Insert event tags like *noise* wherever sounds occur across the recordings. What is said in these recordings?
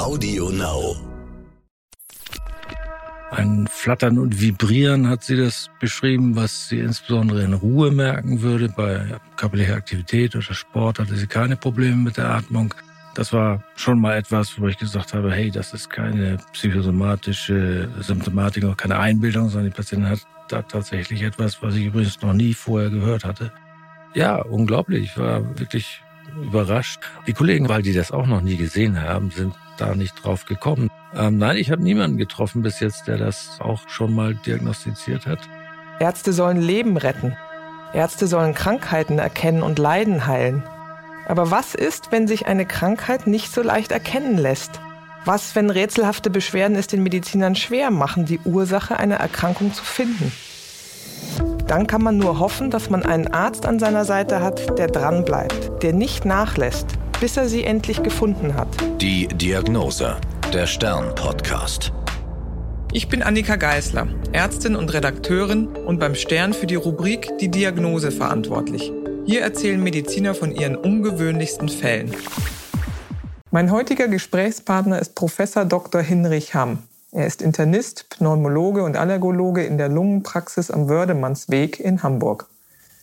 Audio Now. Ein Flattern und Vibrieren hat sie das beschrieben, was sie insbesondere in Ruhe merken würde. Bei körperlicher Aktivität oder Sport hatte sie keine Probleme mit der Atmung. Das war schon mal etwas, wo ich gesagt habe, hey, das ist keine psychosomatische Symptomatik, auch keine Einbildung, sondern die Patientin hat da tatsächlich etwas, was ich übrigens noch nie vorher gehört hatte. Ja, unglaublich. Ich war wirklich überrascht. Die Kollegen, weil die das auch noch nie gesehen haben, sind da nicht drauf gekommen. Ähm, nein, ich habe niemanden getroffen bis jetzt, der das auch schon mal diagnostiziert hat. Ärzte sollen Leben retten. Ärzte sollen Krankheiten erkennen und Leiden heilen. Aber was ist, wenn sich eine Krankheit nicht so leicht erkennen lässt? Was, wenn rätselhafte Beschwerden es den Medizinern schwer machen, die Ursache einer Erkrankung zu finden? Dann kann man nur hoffen, dass man einen Arzt an seiner Seite hat, der dranbleibt, der nicht nachlässt, bis er sie endlich gefunden hat. Die Diagnose, der Stern-Podcast. Ich bin Annika Geisler, Ärztin und Redakteurin und beim Stern für die Rubrik Die Diagnose verantwortlich. Hier erzählen Mediziner von ihren ungewöhnlichsten Fällen. Mein heutiger Gesprächspartner ist Professor Dr. Hinrich Hamm. Er ist Internist, Pneumologe und Allergologe in der Lungenpraxis am Wördemannsweg in Hamburg.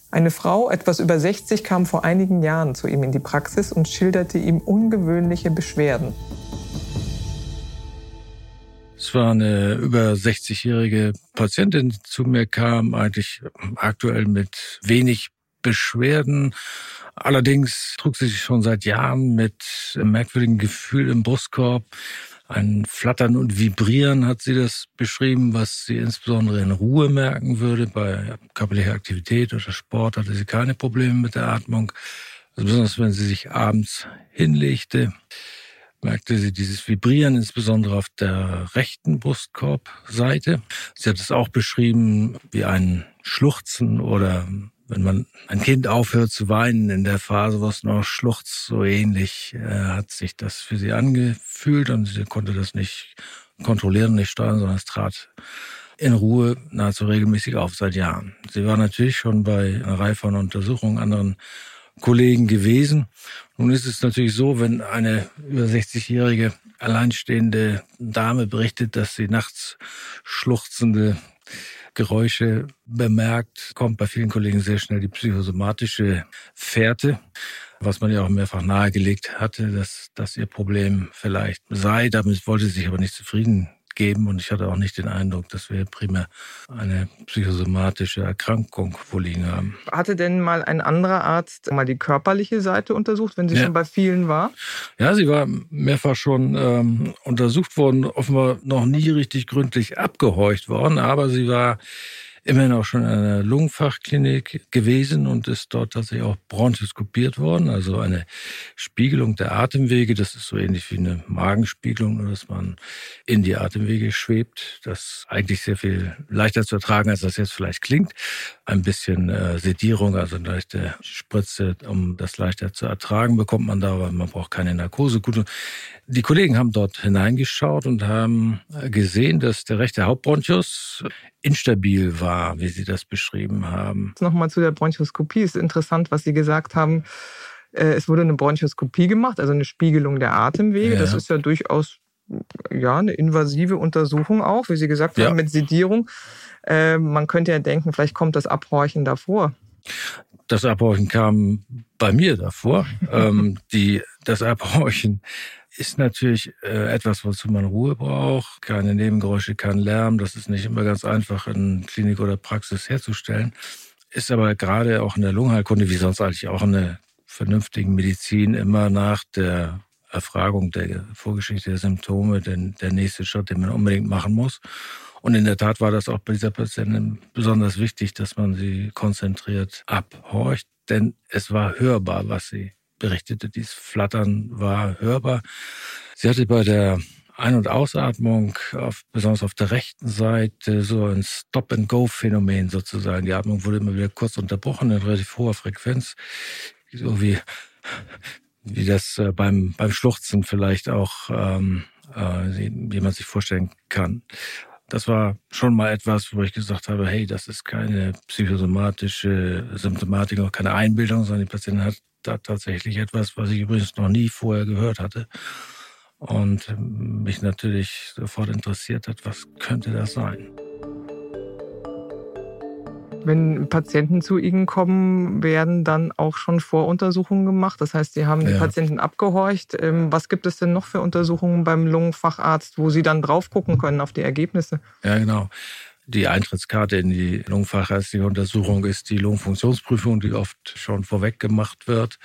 Eine Frau, etwas über 60, kam vor einigen Jahren zu ihm in die Praxis und schilderte ihm ungewöhnliche Beschwerden. Es war eine über 60-jährige Patientin, die zu mir kam, eigentlich aktuell mit wenig Beschwerden. Allerdings trug sie sich schon seit Jahren mit einem merkwürdigen Gefühl im Brustkorb. Ein Flattern und Vibrieren hat sie das beschrieben, was sie insbesondere in Ruhe merken würde. Bei körperlicher Aktivität oder Sport hatte sie keine Probleme mit der Atmung. Also besonders wenn sie sich abends hinlegte, merkte sie dieses Vibrieren, insbesondere auf der rechten Brustkorbseite. Sie hat es auch beschrieben wie ein Schluchzen oder wenn man ein Kind aufhört zu weinen in der Phase, wo es noch schluchzt, so ähnlich äh, hat sich das für sie angefühlt und sie konnte das nicht kontrollieren, nicht steuern, sondern es trat in Ruhe nahezu regelmäßig auf seit Jahren. Sie war natürlich schon bei einer Reihe von Untersuchungen anderen Kollegen gewesen. Nun ist es natürlich so, wenn eine über 60-jährige alleinstehende Dame berichtet, dass sie nachts schluchzende Geräusche bemerkt, kommt bei vielen Kollegen sehr schnell die psychosomatische Fährte, was man ja auch mehrfach nahegelegt hatte, dass das ihr Problem vielleicht sei. Damit wollte sie sich aber nicht zufrieden geben und ich hatte auch nicht den Eindruck, dass wir primär eine psychosomatische Erkrankung vorliegen haben. Hatte denn mal ein anderer Arzt mal die körperliche Seite untersucht, wenn sie ja. schon bei vielen war? Ja, sie war mehrfach schon ähm, untersucht worden, offenbar noch nie richtig gründlich abgehorcht worden, aber sie war immerhin auch schon in einer Lungenfachklinik gewesen und ist dort tatsächlich auch bronchoskopiert worden, also eine Spiegelung der Atemwege. Das ist so ähnlich wie eine Magenspiegelung, nur dass man in die Atemwege schwebt. Das ist eigentlich sehr viel leichter zu ertragen, als das jetzt vielleicht klingt. Ein bisschen äh, Sedierung, also eine leichte Spritze, um das leichter zu ertragen, bekommt man da, aber man braucht keine Narkose. Gut, die Kollegen haben dort hineingeschaut und haben gesehen, dass der rechte Hauptbronchus instabil war, wie Sie das beschrieben haben. Nochmal zu der Bronchoskopie. Es ist interessant, was Sie gesagt haben. Äh, es wurde eine Bronchoskopie gemacht, also eine Spiegelung der Atemwege. Ja. Das ist ja durchaus ja, eine invasive Untersuchung auch, wie Sie gesagt haben, mit Sedierung. Äh, man könnte ja denken, vielleicht kommt das Abhorchen davor. Das Abhorchen kam bei mir davor. ähm, die, das Abhorchen ist natürlich äh, etwas, wozu man Ruhe braucht. Keine Nebengeräusche, kein Lärm. Das ist nicht immer ganz einfach in Klinik oder Praxis herzustellen. Ist aber gerade auch in der Lungenheilkunde, wie sonst eigentlich auch in der vernünftigen Medizin, immer nach der Erfragung der Vorgeschichte der Symptome denn der nächste Schritt, den man unbedingt machen muss. Und in der Tat war das auch bei dieser Patientin besonders wichtig, dass man sie konzentriert abhorcht, denn es war hörbar, was sie berichtete, dieses Flattern war hörbar. Sie hatte bei der Ein- und Ausatmung, auf, besonders auf der rechten Seite, so ein Stop-and-Go-Phänomen sozusagen. Die Atmung wurde immer wieder kurz unterbrochen in relativ hoher Frequenz, so wie, wie das äh, beim, beim Schluchzen vielleicht auch, ähm, äh, wie man sich vorstellen kann. Das war schon mal etwas, wo ich gesagt habe, hey, das ist keine psychosomatische Symptomatik, auch keine Einbildung, sondern die Patientin hat da tatsächlich etwas, was ich übrigens noch nie vorher gehört hatte. und mich natürlich sofort interessiert hat, was könnte das sein. Wenn Patienten zu Ihnen kommen, werden dann auch schon Voruntersuchungen gemacht. Das heißt, Sie haben die ja. Patienten abgehorcht. Ähm, was gibt es denn noch für Untersuchungen beim Lungenfacharzt, wo Sie dann drauf gucken können auf die Ergebnisse? Ja, genau. Die Eintrittskarte in die lungenfachärztliche Untersuchung ist die Lungenfunktionsprüfung, die oft schon vorweg gemacht wird.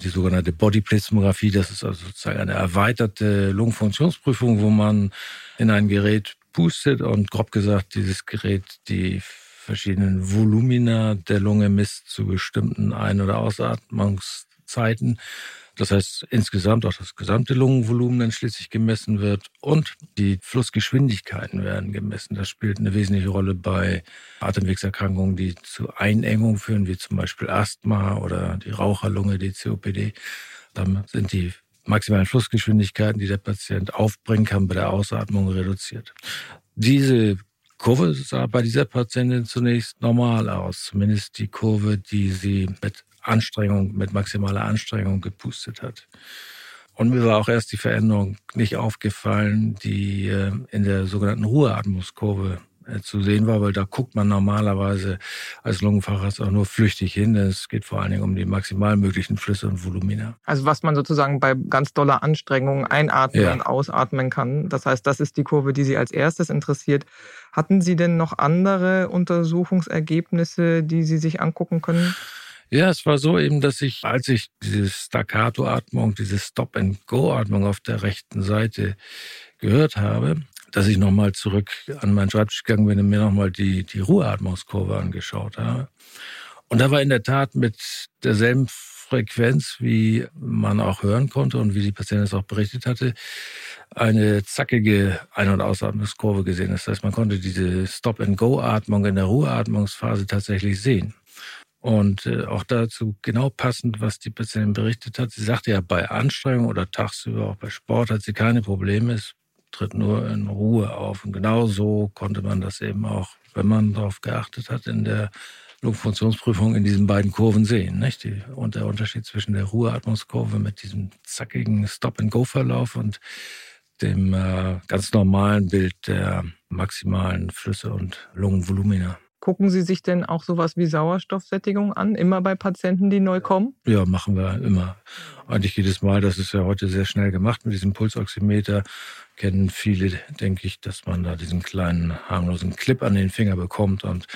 Die sogenannte Bodyplate-Tomographie, das ist also sozusagen eine erweiterte Lungenfunktionsprüfung, wo man in ein Gerät pustet und grob gesagt dieses Gerät die verschiedenen Volumina der Lunge misst zu bestimmten Ein- oder Ausatmungszeiten. Das heißt, insgesamt auch das gesamte Lungenvolumen dann schließlich gemessen wird und die Flussgeschwindigkeiten werden gemessen. Das spielt eine wesentliche Rolle bei Atemwegserkrankungen, die zu Einengung führen, wie zum Beispiel Asthma oder die Raucherlunge, die COPD. Dann sind die maximalen Flussgeschwindigkeiten, die der Patient aufbringen kann, bei der Ausatmung reduziert. Diese Kurve sah bei dieser Patientin zunächst normal aus, zumindest die Kurve, die sie mit Anstrengung, mit maximaler Anstrengung gepustet hat. Und mir war auch erst die Veränderung nicht aufgefallen, die äh, in der sogenannten Ruheatmungskurve zu sehen war, weil da guckt man normalerweise als Lungenfacharzt auch nur flüchtig hin. Es geht vor allen Dingen um die maximal möglichen Flüsse und Volumina. Also was man sozusagen bei ganz doller Anstrengung einatmen ja. und ausatmen kann. Das heißt, das ist die Kurve, die Sie als erstes interessiert. Hatten Sie denn noch andere Untersuchungsergebnisse, die Sie sich angucken können? Ja, es war so eben, dass ich, als ich diese Staccato-Atmung, diese Stop-and-Go-Atmung auf der rechten Seite gehört habe, dass ich nochmal zurück an meinen Schreibtisch gegangen bin und mir nochmal die, die Ruheatmungskurve angeschaut habe. Und da war in der Tat mit derselben Frequenz, wie man auch hören konnte und wie die Patientin es auch berichtet hatte, eine zackige Ein- und Ausatmungskurve gesehen. Das heißt, man konnte diese Stop-and-Go-Atmung in der Ruheatmungsphase tatsächlich sehen. Und äh, auch dazu genau passend, was die Patientin berichtet hat. Sie sagte ja, bei Anstrengung oder tagsüber auch bei Sport hat sie keine Probleme. Es tritt nur in Ruhe auf. Und genau so konnte man das eben auch, wenn man darauf geachtet hat, in der Lungenfunktionsprüfung in diesen beiden Kurven sehen. Nicht? Die, und der Unterschied zwischen der Ruheatmungskurve mit diesem zackigen Stop-and-Go-Verlauf und dem äh, ganz normalen Bild der maximalen Flüsse und Lungenvolumina. Gucken Sie sich denn auch sowas wie Sauerstoffsättigung an, immer bei Patienten, die neu kommen? Ja, machen wir immer. Eigentlich jedes Mal, das ist ja heute sehr schnell gemacht mit diesem Pulsoximeter. Kennen viele, denke ich, dass man da diesen kleinen harmlosen Clip an den Finger bekommt und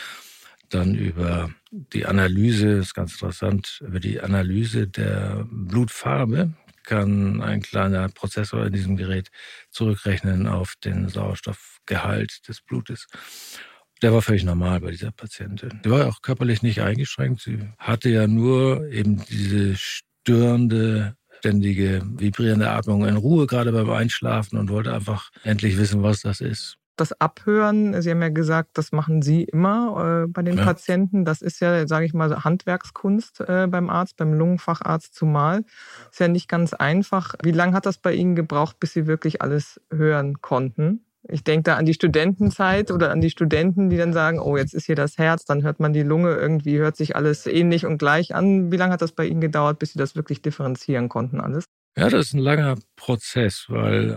dann über die Analyse, das ist ganz interessant, über die Analyse der Blutfarbe kann ein kleiner Prozessor in diesem Gerät zurückrechnen auf den Sauerstoffgehalt des Blutes. Der war völlig normal bei dieser Patientin. Sie war auch körperlich nicht eingeschränkt. Sie hatte ja nur eben diese störende, ständige, vibrierende Atmung in Ruhe, gerade beim Einschlafen und wollte einfach endlich wissen, was das ist. Das Abhören, Sie haben ja gesagt, das machen Sie immer äh, bei den ja. Patienten. Das ist ja, sage ich mal, Handwerkskunst äh, beim Arzt, beim Lungenfacharzt zumal. Ist ja nicht ganz einfach. Wie lange hat das bei Ihnen gebraucht, bis Sie wirklich alles hören konnten? Ich denke da an die Studentenzeit oder an die Studenten, die dann sagen, oh, jetzt ist hier das Herz, dann hört man die Lunge, irgendwie hört sich alles ähnlich und gleich an. Wie lange hat das bei Ihnen gedauert, bis Sie das wirklich differenzieren konnten alles? Ja, das ist ein langer Prozess, weil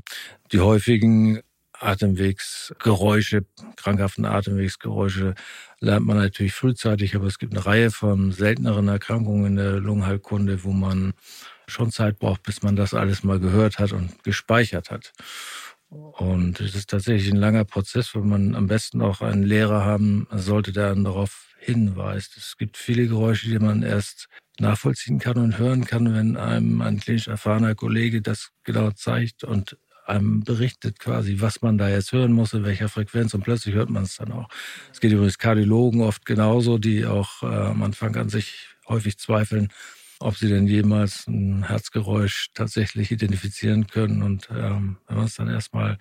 die häufigen Atemwegsgeräusche, krankhaften Atemwegsgeräusche lernt man natürlich frühzeitig, aber es gibt eine Reihe von selteneren Erkrankungen in der Lungenheilkunde, wo man schon Zeit braucht, bis man das alles mal gehört hat und gespeichert hat. Und es ist tatsächlich ein langer Prozess, wo man am besten auch einen Lehrer haben sollte, der einen darauf hinweist. Es gibt viele Geräusche, die man erst nachvollziehen kann und hören kann, wenn einem ein klinisch erfahrener Kollege das genau zeigt und einem berichtet quasi, was man da jetzt hören muss, in welcher Frequenz und plötzlich hört man es dann auch. Es geht übrigens Kardiologen oft genauso, die auch äh, am Anfang an sich häufig zweifeln, ob sie denn jemals ein Herzgeräusch tatsächlich identifizieren können. Und ähm, wenn man es dann erstmal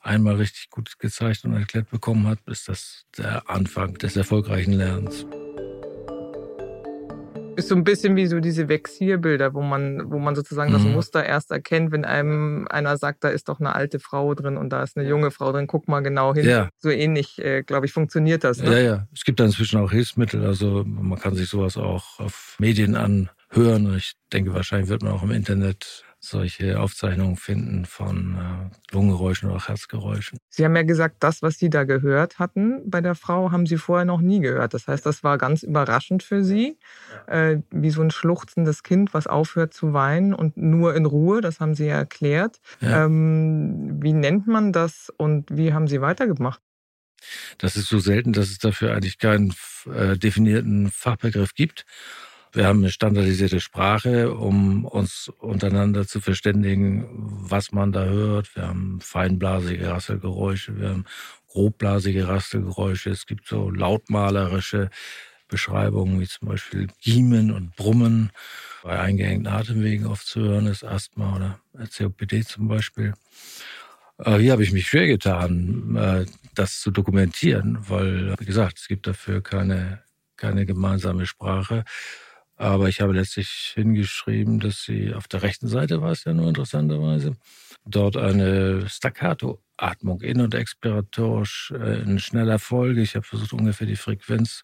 einmal richtig gut gezeigt und erklärt bekommen hat, ist das der Anfang des erfolgreichen Lernens. Ist so ein bisschen wie so diese Vexierbilder, wo man, wo man sozusagen mhm. das Muster erst erkennt, wenn einem einer sagt, da ist doch eine alte Frau drin und da ist eine junge Frau drin, guck mal genau hin. Ja. So ähnlich, äh, glaube ich, funktioniert das. Ne? Ja, ja. Es gibt da inzwischen auch Hilfsmittel, also man kann sich sowas auch auf Medien an hören. Und ich denke, wahrscheinlich wird man auch im Internet solche Aufzeichnungen finden von äh, Lungengeräuschen oder Herzgeräuschen. Sie haben ja gesagt, das, was Sie da gehört hatten bei der Frau, haben Sie vorher noch nie gehört. Das heißt, das war ganz überraschend für Sie, äh, wie so ein schluchzendes Kind, was aufhört zu weinen und nur in Ruhe. Das haben Sie ja erklärt. Ja. Ähm, wie nennt man das und wie haben Sie weitergemacht? Das ist so selten, dass es dafür eigentlich keinen äh, definierten Fachbegriff gibt. Wir haben eine standardisierte Sprache, um uns untereinander zu verständigen, was man da hört. Wir haben feinblasige Rasselgeräusche, wir haben grobblasige Rasselgeräusche. Es gibt so lautmalerische Beschreibungen, wie zum Beispiel Giemen und Brummen. Bei eingehängten Atemwegen oft zu hören ist Asthma oder COPD zum Beispiel. Äh, hier habe ich mich schwer getan, äh, das zu dokumentieren, weil, wie gesagt, es gibt dafür keine, keine gemeinsame Sprache. Aber ich habe letztlich hingeschrieben, dass sie auf der rechten Seite war es ja nur interessanterweise, dort eine Staccato-Atmung in- und expiratorisch äh, in schneller Folge. Ich habe versucht, ungefähr die Frequenz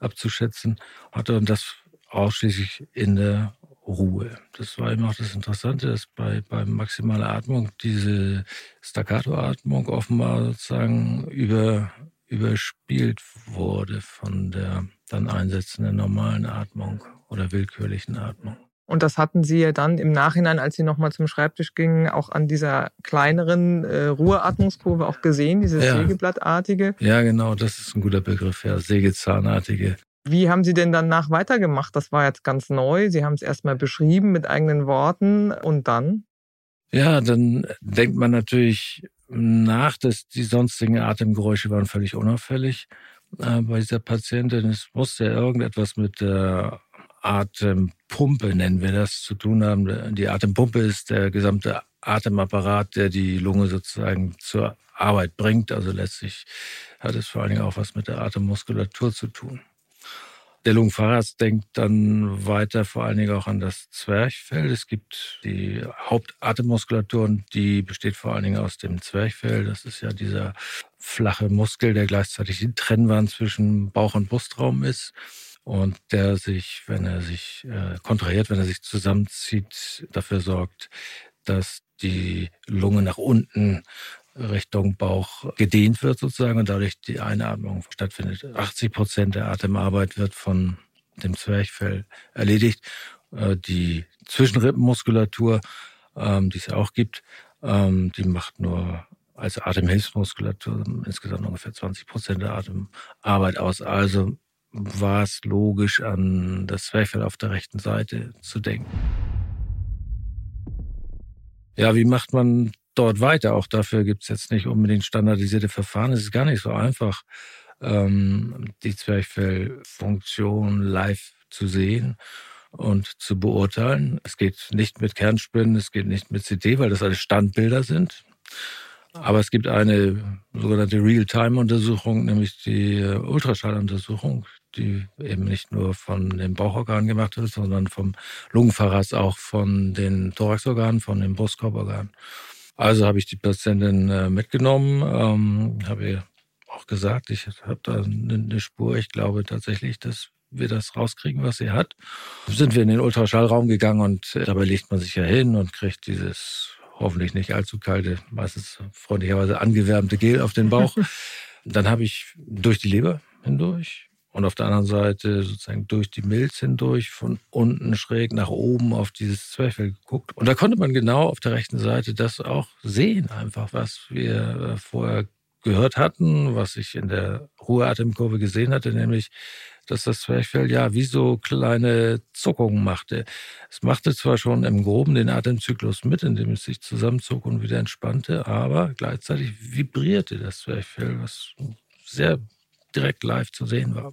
abzuschätzen, hatte und das ausschließlich in der Ruhe. Das war eben auch das Interessante, dass bei, bei maximaler Atmung diese Staccato-Atmung offenbar sozusagen über, überspielt wurde von der dann einsetzenden normalen Atmung oder willkürlichen Atmung. Und das hatten Sie ja dann im Nachhinein, als Sie nochmal zum Schreibtisch gingen, auch an dieser kleineren äh, Ruheatmungskurve auch gesehen, diese ja. Sägeblattartige. Ja, genau, das ist ein guter Begriff, ja, Sägezahnartige. Wie haben Sie denn danach weitergemacht? Das war jetzt ganz neu. Sie haben es erstmal beschrieben mit eigenen Worten und dann? Ja, dann denkt man natürlich nach, dass die sonstigen Atemgeräusche waren völlig unauffällig äh, bei dieser Patientin. Es musste ja irgendetwas mit der Atempumpe, nennen wir das, zu tun haben. Die Atempumpe ist der gesamte Atemapparat, der die Lunge sozusagen zur Arbeit bringt. Also letztlich hat es vor allen Dingen auch was mit der Atemmuskulatur zu tun. Der Lungenfacharzt denkt dann weiter vor allen Dingen auch an das Zwerchfell. Es gibt die Hauptatemmuskulatur und die besteht vor allen Dingen aus dem Zwerchfell. Das ist ja dieser flache Muskel, der gleichzeitig die Trennwand zwischen Bauch- und Brustraum ist und der sich, wenn er sich äh, kontrahiert, wenn er sich zusammenzieht, dafür sorgt, dass die Lunge nach unten Richtung Bauch gedehnt wird sozusagen und dadurch die Einatmung stattfindet. 80 Prozent der Atemarbeit wird von dem Zwerchfell erledigt. Äh, die Zwischenrippenmuskulatur, ähm, die es ja auch gibt, ähm, die macht nur als Atemhilfsmuskulatur insgesamt ungefähr 20 Prozent der Atemarbeit aus. Also war es logisch, an das Zwerchfell auf der rechten Seite zu denken. Ja, wie macht man dort weiter. Auch dafür gibt es jetzt nicht unbedingt standardisierte Verfahren. Es ist gar nicht so einfach, ähm, die Zwerchfellfunktion live zu sehen und zu beurteilen. Es geht nicht mit Kernspinnen, es geht nicht mit CT, weil das alles Standbilder sind. Aber es gibt eine sogenannte Real-Time-Untersuchung, nämlich die äh, Ultraschalluntersuchung, die eben nicht nur von den Bauchorganen gemacht wird, sondern vom Lungenverrass auch von den Thoraxorganen, von den Brustkorborganen. Also habe ich die Patientin äh, mitgenommen, ähm, habe ihr auch gesagt, ich habe da eine Spur. Ich glaube tatsächlich, dass wir das rauskriegen, was sie hat. Sind wir in den Ultraschallraum gegangen und äh, dabei legt man sich ja hin und kriegt dieses hoffentlich nicht allzu kalte, meistens freundlicherweise angewärmte Gel auf den Bauch. *laughs* Dann habe ich durch die Leber hindurch und auf der anderen Seite sozusagen durch die Milz hindurch von unten schräg nach oben auf dieses Zwerchfell geguckt. Und da konnte man genau auf der rechten Seite das auch sehen, einfach was wir äh, vorher gehört hatten, was ich in der Ruheatemkurve gesehen hatte, nämlich, dass das Zwerchfell ja wie so kleine Zuckungen machte. Es machte zwar schon im Groben den Atemzyklus mit, indem es sich zusammenzog und wieder entspannte, aber gleichzeitig vibrierte das Zwerchfell, was sehr direkt live zu sehen war.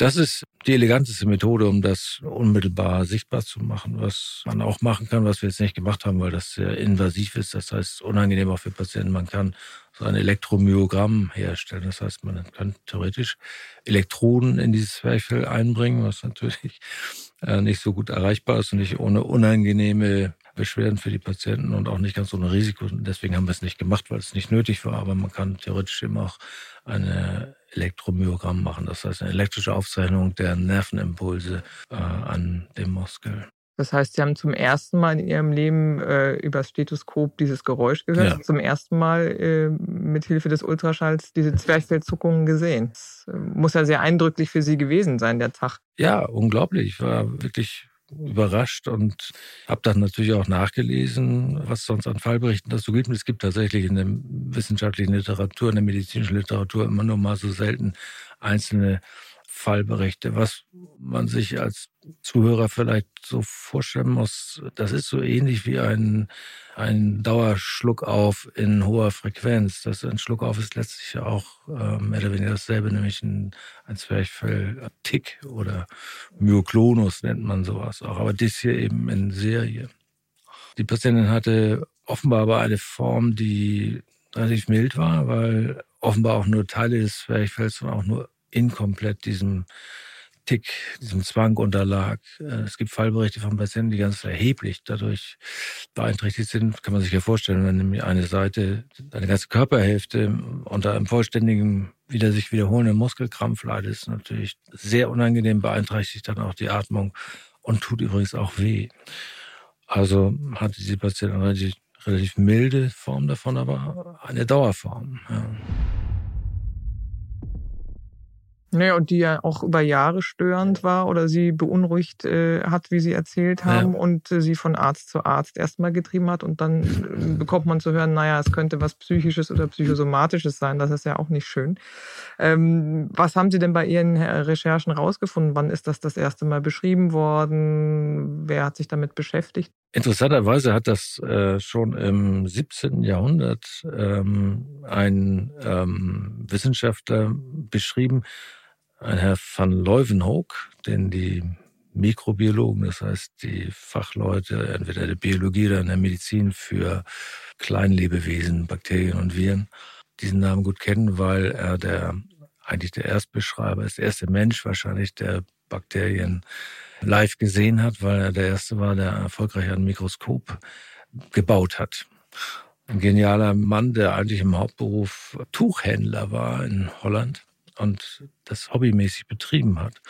Das ist die eleganteste Methode, um das unmittelbar sichtbar zu machen, was man auch machen kann, was wir jetzt nicht gemacht haben, weil das sehr invasiv ist. Das heißt, unangenehm auch für Patienten. Man kann so ein Elektromyogramm herstellen. Das heißt, man kann theoretisch Elektroden in dieses Zwerchfell einbringen, was natürlich äh, nicht so gut erreichbar ist und nicht ohne unangenehme Beschwerden für die Patienten und auch nicht ganz ohne Risiko. Deswegen haben wir es nicht gemacht, weil es nicht nötig war. Aber man kann theoretisch eben auch eine Elektromyogramm machen. Das heißt eine elektrische Aufzeichnung der Nervenimpulse äh, an dem Muskel. Das heißt, Sie haben zum ersten Mal in Ihrem Leben äh, über Stethoskop dieses Geräusch gehört, ja. zum ersten Mal äh, mit Hilfe des Ultraschalls diese Zwerchfellzuckungen gesehen. Das äh, muss ja sehr eindrücklich für Sie gewesen sein, der Tag. Ja, unglaublich. Ich war wirklich überrascht und habe dann natürlich auch nachgelesen, was sonst an Fallberichten dazu gibt. Es gibt tatsächlich in der wissenschaftlichen Literatur, in der medizinischen Literatur immer nur mal so selten einzelne Fallberichte, was man sich als Zuhörer vielleicht so vorstellen muss. Das ist so ähnlich wie ein, ein Dauerschluckauf in hoher Frequenz. Das ein Schluckauf ist letztlich auch äh, mehr oder weniger dasselbe, nämlich ein, ein Zwerchfell-Tick oder Myoklonus nennt man sowas auch. Aber das hier eben in Serie. Die Patientin hatte offenbar aber eine Form, die relativ mild war, weil offenbar auch nur Teile des Zwerchfells und auch nur inkomplett diesem Tick, diesem Zwang unterlag. Äh, es gibt Fallberichte von Patienten, die ganz erheblich dadurch beeinträchtigt sind. Kann man sich ja vorstellen, wenn nämlich eine Seite, eine ganze Körperhälfte unter einem vollständigen, wieder sich wiederholenden Muskelkrampf leidet, ist natürlich sehr unangenehm, beeinträchtigt dann auch die Atmung und tut übrigens auch weh. Also hatte diese Patientin eine relativ, milde Form davon, aber eine Dauerform. Ja. Naja, und die ja auch über Jahre störend war oder sie beunruhigt äh, hat, wie Sie erzählt haben, ja. und äh, sie von Arzt zu Arzt erstmal getrieben hat. Und dann äh, bekommt man zu hören, naja, es könnte was Psychisches oder Psychosomatisches sein. Das ist ja auch nicht schön. Ähm, was haben Sie denn bei Ihren Recherchen rausgefunden? Wann ist das das erste Mal beschrieben worden? Wer hat sich damit beschäftigt? Interessanterweise hat das äh, schon im 17. Jahrhundert ähm, ein ähm, Wissenschaftler beschrieben, ein Herr van Leuwenhoek, den die Mikrobiologen, das heißt die Fachleute entweder der Biologie oder in der Medizin für Kleinlebewesen, Bakterien und Viren, diesen Namen gut kennen, weil er der eigentlich der Erstbeschreiber ist, der erste Mensch wahrscheinlich, der Bakterien live gesehen hat, weil er der Erste war, der erfolgreich ein Mikroskop gebaut hat. Ein genialer Mann, der eigentlich im Hauptberuf Tuchhändler war in Holland und das hobbymäßig betrieben hat.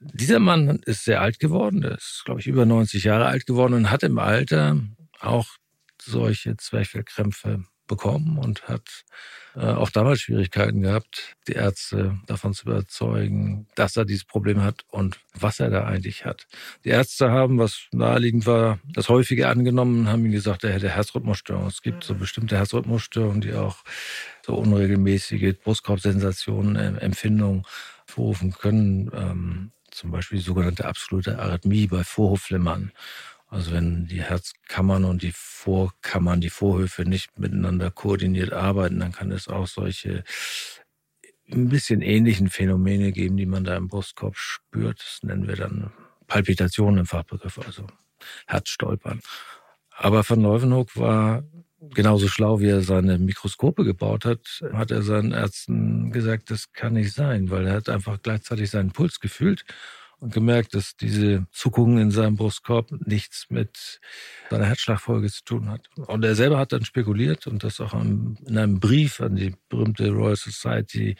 Dieser Mann ist sehr alt geworden, der ist, glaube ich, über 90 Jahre alt geworden und hat im Alter auch solche Zwerchfellkrämpfe bekommen und hat äh, auch damals Schwierigkeiten gehabt, die Ärzte davon zu überzeugen, dass er dieses Problem hat und was er da eigentlich hat. Die Ärzte haben, was naheliegend war, das häufige angenommen, haben ihm gesagt, er hätte Herzrhythmusstörungen. Es gibt so bestimmte Herzrhythmusstörungen, die auch so unregelmäßige Brustkorbsensationen, äh, Empfindungen vorrufen können. Ähm, zum Beispiel die sogenannte absolute Arrhythmie bei Vorhofflimmern. Also wenn die Herzkammern und die Vorkammern, die Vorhöfe nicht miteinander koordiniert arbeiten, dann kann es auch solche ein bisschen ähnlichen Phänomene geben, die man da im Brustkorb spürt. Das nennen wir dann Palpitationen im Fachbegriff, also Herzstolpern. Aber Van Leuwenhoek war genauso schlau, wie er seine Mikroskope gebaut hat, hat er seinen Ärzten gesagt, das kann nicht sein, weil er hat einfach gleichzeitig seinen Puls gefühlt und gemerkt, dass diese Zuckungen in seinem Brustkorb nichts mit seiner Herzschlagfolge zu tun hat. Und er selber hat dann spekuliert und das auch in einem Brief an die berühmte Royal Society,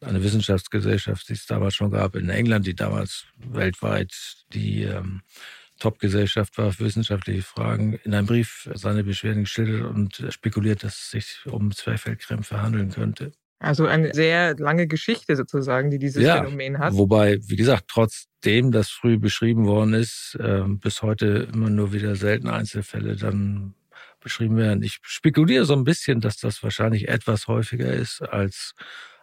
eine Wissenschaftsgesellschaft, die es damals schon gab in England, die damals weltweit die ähm, Top-Gesellschaft war für wissenschaftliche Fragen, in einem Brief seine Beschwerden geschildert und spekuliert, dass es sich um Zwerchfellkrämpfe handeln könnte. Also eine sehr lange Geschichte sozusagen, die dieses ja, Phänomen hat. Wobei, wie gesagt, trotzdem das früh beschrieben worden ist, äh, bis heute immer nur wieder selten Einzelfälle dann beschrieben werden. Ich spekuliere so ein bisschen, dass das wahrscheinlich etwas häufiger ist, als,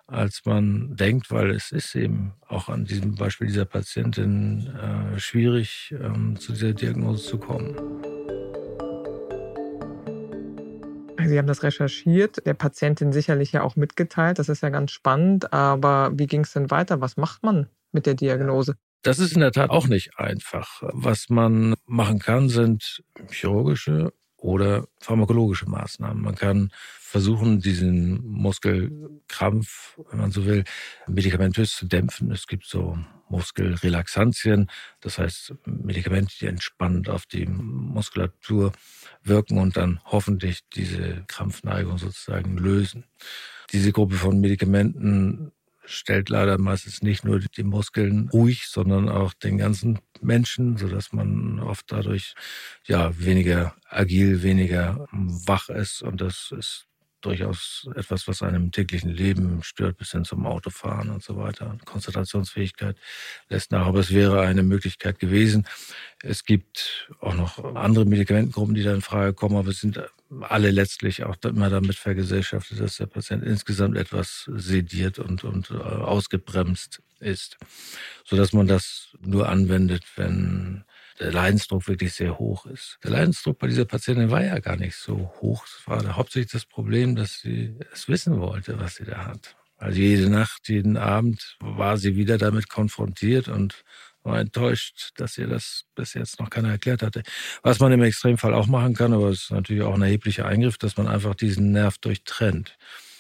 als man denkt, weil es ist eben auch an diesem Beispiel dieser Patientin äh, schwierig, ähm, zu dieser Diagnose zu kommen. Sie haben das recherchiert, der Patientin sicherlich ja auch mitgeteilt. Das ist ja ganz spannend. Aber wie ging es denn weiter? Was macht man mit der Diagnose? Das ist in der Tat auch nicht einfach. Was man machen kann, sind chirurgische oder pharmakologische Maßnahmen. Man kann versuchen, diesen Muskelkrampf, wenn man so will, medikamentös zu dämpfen. Es gibt so Muskelrelaxantien, das heißt Medikamente, die entspannend auf die Muskulatur wirken und dann hoffentlich diese Krampfneigung sozusagen lösen. Diese Gruppe von Medikamenten stellt leider meistens nicht nur die Muskeln ruhig, sondern auch den ganzen Menschen, so dass man oft dadurch ja weniger agil, weniger wach ist. Und das ist durchaus etwas, was einem im täglichen Leben stört, bis hin zum Autofahren und so weiter. Konzentrationsfähigkeit lässt nach, aber es wäre eine Möglichkeit gewesen. Es gibt auch noch andere Medikamentengruppen, die da in Frage kommen, aber es sind alle letztlich auch immer damit vergesellschaftet, dass der Patient insgesamt etwas sediert und, und äh, ausgebremst ist, sodass man das nur anwendet, wenn der Leidensdruck wirklich sehr hoch ist. Der Leidensdruck bei dieser Patientin war ja gar nicht so hoch. Es war hauptsächlich das Problem, dass sie es wissen wollte, was sie da hat. Also jede Nacht, jeden Abend war sie wieder damit konfrontiert und war enttäuscht, dass ihr das bis jetzt noch keiner erklärt hatte. Was man im Extremfall auch machen kann, aber es ist natürlich auch ein erheblicher Eingriff, dass man einfach diesen Nerv durchtrennt.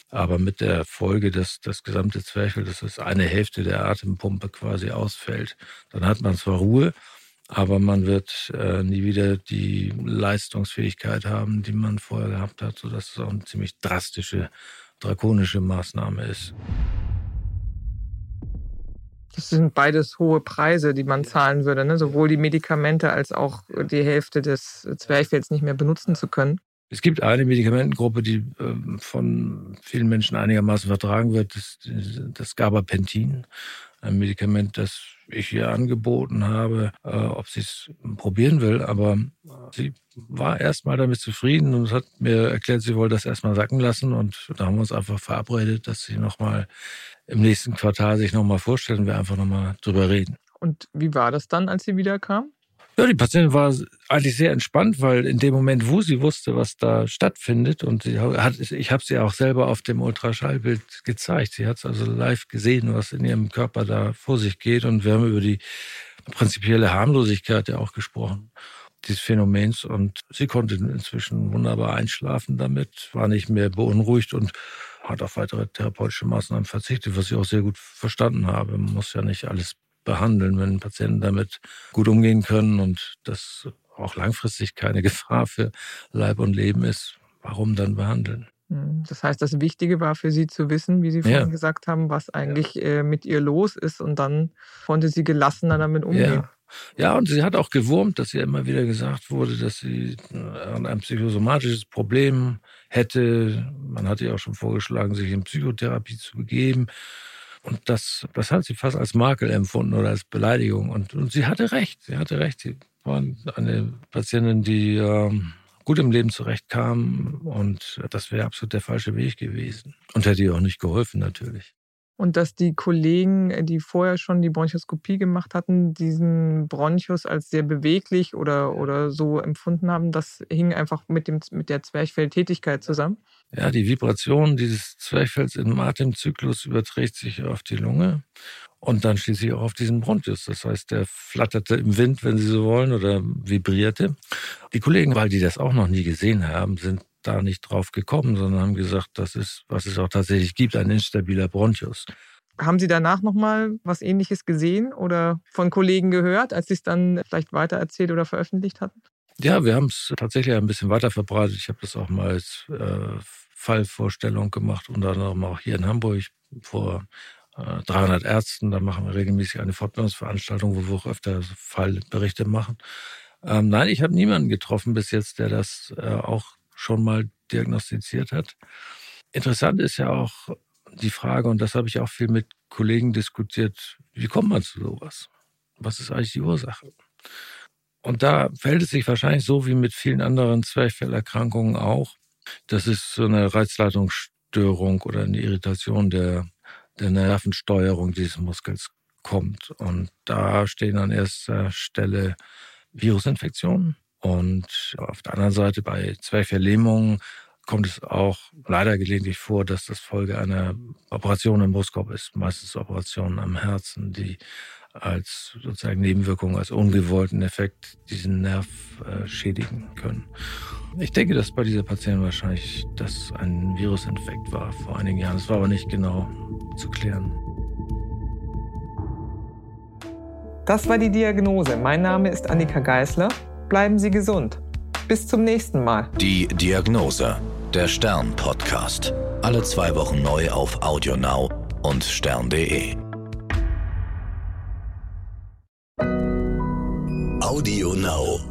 Aber mit der Folge, dass das gesamte Zwerchfell, dass das eine Hälfte der Atempumpe quasi ausfällt, dann hat man zwar Ruhe, aber man wird äh, nie wieder die Leistungsfähigkeit haben, die man vorher gehabt hat, sodass es auch eine ziemlich drastische, drakonische Maßnahme ist. Das sind beides hohe Preise, die man zahlen würde, ne? sowohl die Medikamente als auch die Hälfte des Zwerchfells nicht mehr benutzen zu können. Es gibt eine Medikamentengruppe, die äh, von vielen Menschen einigermaßen vertragen wird, das, das Gabapentin ein Medikament, das ich ihr angeboten habe, äh, ob sie es probieren will. Aber sie war erstmal damit zufrieden und hat mir erklärt, sie wollte das erstmal sacken lassen. Und da haben wir uns einfach verabredet, dass sie nochmal im nächsten Quartal sich nochmal vorstellen wir einfach nochmal drüber reden. Und wie war das dann, als sie wiederkam? Ja, die Patientin war eigentlich sehr entspannt, weil in dem Moment, wo sie wusste, was da stattfindet, und hat, ich habe sie auch selber auf dem Ultraschallbild gezeigt. Sie hat es also live gesehen, was in ihrem Körper da vor sich geht. Und wir haben über die prinzipielle Harmlosigkeit ja auch gesprochen dieses Phänomens. Und sie konnte inzwischen wunderbar einschlafen damit, war nicht mehr beunruhigt und hat auf weitere therapeutische Maßnahmen verzichtet, was ich auch sehr gut verstanden habe. Man muss ja nicht alles behandeln, wenn Patienten damit gut umgehen können und das auch langfristig keine *laughs* Gefahr für Leib und Leben ist. Warum dann behandeln? Hm, das heißt, das Wichtige war für Sie zu wissen, wie Sie vorhin ja. gesagt haben, was eigentlich ja. Äh, mit ihr los ist und dann konnte sie gelassener damit umgehen. Ja. Ja, und sie hat auch gewurmt, dass ihr immer wieder gesagt wurde, dass sie ein psychosomatisches Problem hätte. Man hatte ihr auch schon vorgeschlagen, sich in Psychotherapie zu begeben. Und das, das hat sie fast als Makel empfunden oder als Beleidigung. Und, und sie hatte recht. Sie hatte recht. Sie war eine Patientin, die ähm, gut im Leben zurechtkam. Und das wäre absolut der falsche Weg gewesen. Und hätte ihr auch nicht geholfen, natürlich. Und dass die Kollegen, die vorher schon die Bronchoskopie gemacht hatten, diesen Bronchus als sehr beweglich oder, oder so empfunden haben, das hing einfach mit, dem, mit der Zwerchfelltätigkeit zusammen. Ja, die Vibration dieses Zwerchfells im Atemzyklus überträgt sich auf die Lunge und dann schließlich auch auf diesen Bronchus. Das heißt, der flatterte im Wind, wenn Sie so wollen, oder vibrierte. Die Kollegen, weil die das auch noch nie gesehen haben, sind da nicht drauf gekommen, sondern haben gesagt, das ist, was es auch tatsächlich gibt, ein instabiler Bronchus. Haben Sie danach nochmal was Ähnliches gesehen oder von Kollegen gehört, als Sie es dann vielleicht weitererzählt oder veröffentlicht hatten? Ja, wir haben es tatsächlich ein bisschen weiter verbreitet. Ich habe das auch mal als äh, Fallvorstellung gemacht, unter anderem auch hier in Hamburg vor äh, 300 Ärzten. Da machen wir regelmäßig eine Fortbildungsveranstaltung, wo wir auch öfter Fallberichte machen. Ähm, nein, ich habe niemanden getroffen bis jetzt, der das äh, auch schon mal diagnostiziert hat. Interessant ist ja auch die Frage, und das habe ich auch viel mit Kollegen diskutiert, wie kommt man zu sowas? Was ist eigentlich die Ursache? Und da fällt es sich wahrscheinlich so wie mit vielen anderen Zwerchfellerkrankungen auch, dass es so eine Reizleitungsstörung oder eine Irritation der, der Nervensteuerung dieses Muskels kommt. Und da stehen an erster Stelle Virusinfektionen. Und auf der anderen Seite bei Zwerchfelllähmungen kommt es auch leider gelegentlich vor, dass das Folge einer Operation im Brustkorb ist. Meistens Operationen am Herzen, die als sozusagen Nebenwirkung, als ungewollten Effekt diesen Nerv äh, schädigen können. Ich denke, dass bei dieser Patientin wahrscheinlich das ein Virusinfekt war vor einigen Jahren. Das war aber nicht genau zu klären. Das war die Diagnose. Mein Name ist Annika Geißler bleiben Sie gesund. Bis zum nächsten Mal. Die Diagnose, der Stern-Podcast. Alle zwei Wochen neu auf AudioNow und stern.de. AudioNow.